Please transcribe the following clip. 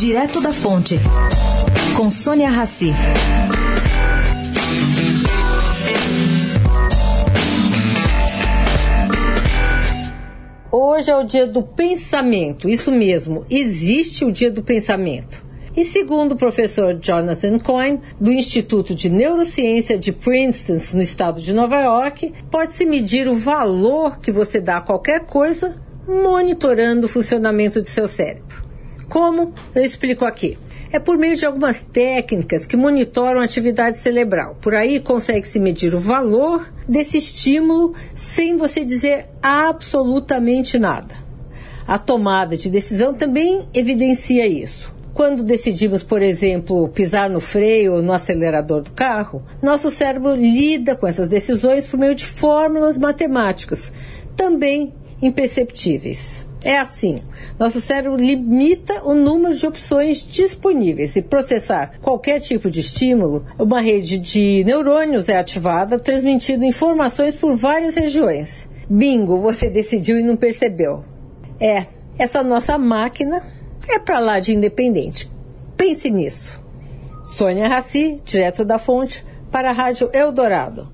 Direto da Fonte, com Sônia Rassi. Hoje é o dia do pensamento, isso mesmo, existe o dia do pensamento. E segundo o professor Jonathan Coyne, do Instituto de Neurociência de Princeton, no estado de Nova York, pode-se medir o valor que você dá a qualquer coisa monitorando o funcionamento de seu cérebro. Como? Eu explico aqui. É por meio de algumas técnicas que monitoram a atividade cerebral. Por aí consegue-se medir o valor desse estímulo sem você dizer absolutamente nada. A tomada de decisão também evidencia isso. Quando decidimos, por exemplo, pisar no freio ou no acelerador do carro, nosso cérebro lida com essas decisões por meio de fórmulas matemáticas, também imperceptíveis. É assim, nosso cérebro limita o número de opções disponíveis e processar qualquer tipo de estímulo, uma rede de neurônios é ativada, transmitindo informações por várias regiões. Bingo, você decidiu e não percebeu. É, essa nossa máquina é para lá de independente. Pense nisso. Sônia Raci, direto da fonte, para a Rádio Eldorado.